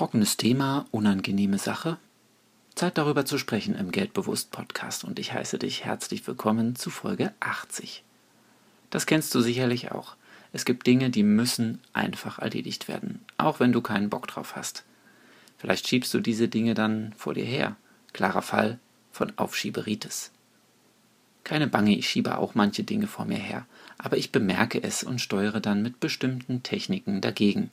Trockenes Thema, unangenehme Sache. Zeit darüber zu sprechen im Geldbewusst Podcast und ich heiße dich herzlich willkommen zu Folge 80. Das kennst du sicherlich auch. Es gibt Dinge, die müssen einfach erledigt werden, auch wenn du keinen Bock drauf hast. Vielleicht schiebst du diese Dinge dann vor dir her. Klarer Fall von Aufschieberitis. Keine Bange, ich schiebe auch manche Dinge vor mir her, aber ich bemerke es und steuere dann mit bestimmten Techniken dagegen.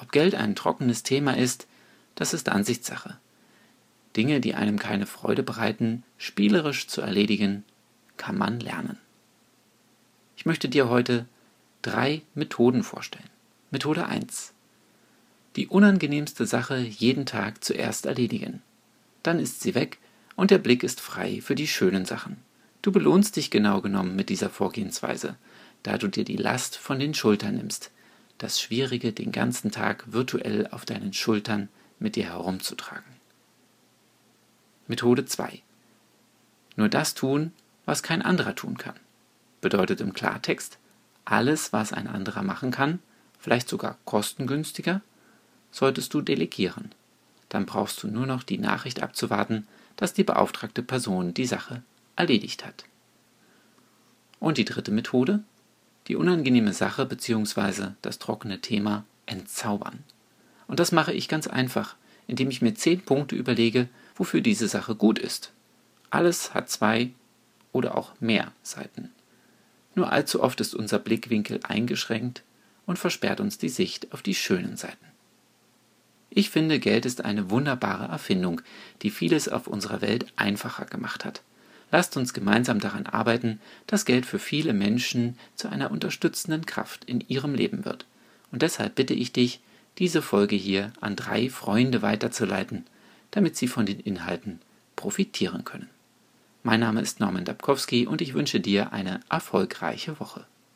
Ob Geld ein trockenes Thema ist, das ist Ansichtssache. Dinge, die einem keine Freude bereiten, spielerisch zu erledigen, kann man lernen. Ich möchte dir heute drei Methoden vorstellen. Methode 1. Die unangenehmste Sache jeden Tag zuerst erledigen. Dann ist sie weg und der Blick ist frei für die schönen Sachen. Du belohnst dich genau genommen mit dieser Vorgehensweise, da du dir die Last von den Schultern nimmst, das Schwierige den ganzen Tag virtuell auf deinen Schultern mit dir herumzutragen. Methode 2. Nur das tun, was kein anderer tun kann. Bedeutet im Klartext, alles, was ein anderer machen kann, vielleicht sogar kostengünstiger, solltest du delegieren. Dann brauchst du nur noch die Nachricht abzuwarten, dass die beauftragte Person die Sache erledigt hat. Und die dritte Methode, die unangenehme Sache bzw. das trockene Thema entzaubern. Und das mache ich ganz einfach, indem ich mir zehn Punkte überlege, wofür diese Sache gut ist. Alles hat zwei oder auch mehr Seiten. Nur allzu oft ist unser Blickwinkel eingeschränkt und versperrt uns die Sicht auf die schönen Seiten. Ich finde, Geld ist eine wunderbare Erfindung, die vieles auf unserer Welt einfacher gemacht hat. Lasst uns gemeinsam daran arbeiten, dass Geld für viele Menschen zu einer unterstützenden Kraft in ihrem Leben wird. Und deshalb bitte ich dich, diese Folge hier an drei Freunde weiterzuleiten, damit sie von den Inhalten profitieren können. Mein Name ist Norman Dabkowski und ich wünsche dir eine erfolgreiche Woche.